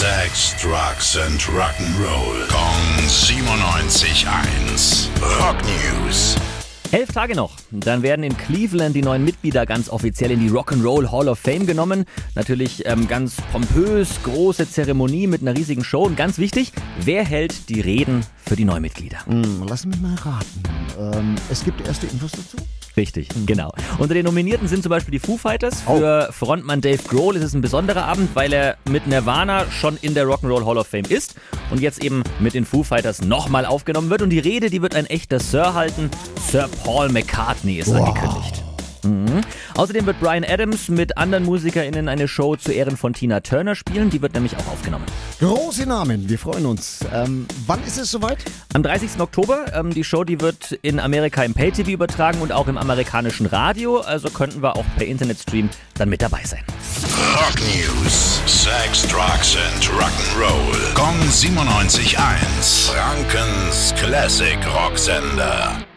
Sex, Drugs and Rock'n'Roll. Kong 97.1. Rock News. Elf Tage noch, dann werden in Cleveland die neuen Mitglieder ganz offiziell in die Rock'n'Roll Hall of Fame genommen. Natürlich ähm, ganz pompös, große Zeremonie mit einer riesigen Show. Und ganz wichtig, wer hält die Reden für die Neumitglieder? Hm, lass mich mal raten. Ähm, es gibt erste Infos dazu? Richtig, genau. Unter den Nominierten sind zum Beispiel die Foo Fighters. Für Frontmann Dave Grohl ist es ein besonderer Abend, weil er mit Nirvana schon in der Rock'n'Roll Hall of Fame ist und jetzt eben mit den Foo Fighters nochmal aufgenommen wird. Und die Rede, die wird ein echter Sir halten. Sir Paul McCartney ist angekündigt. Mhm. Außerdem wird Brian Adams mit anderen MusikerInnen eine Show zu Ehren von Tina Turner spielen. Die wird nämlich auch aufgenommen. Große Namen, wir freuen uns. Ähm, wann ist es soweit? Am 30. Oktober. Ähm, die Show, die wird in Amerika im Pay-TV übertragen und auch im amerikanischen Radio. Also könnten wir auch per Internetstream dann mit dabei sein. Rock News. Sex, Drugs and Rock'n'Roll. Kong 97.1. Frankens Classic Rocksender.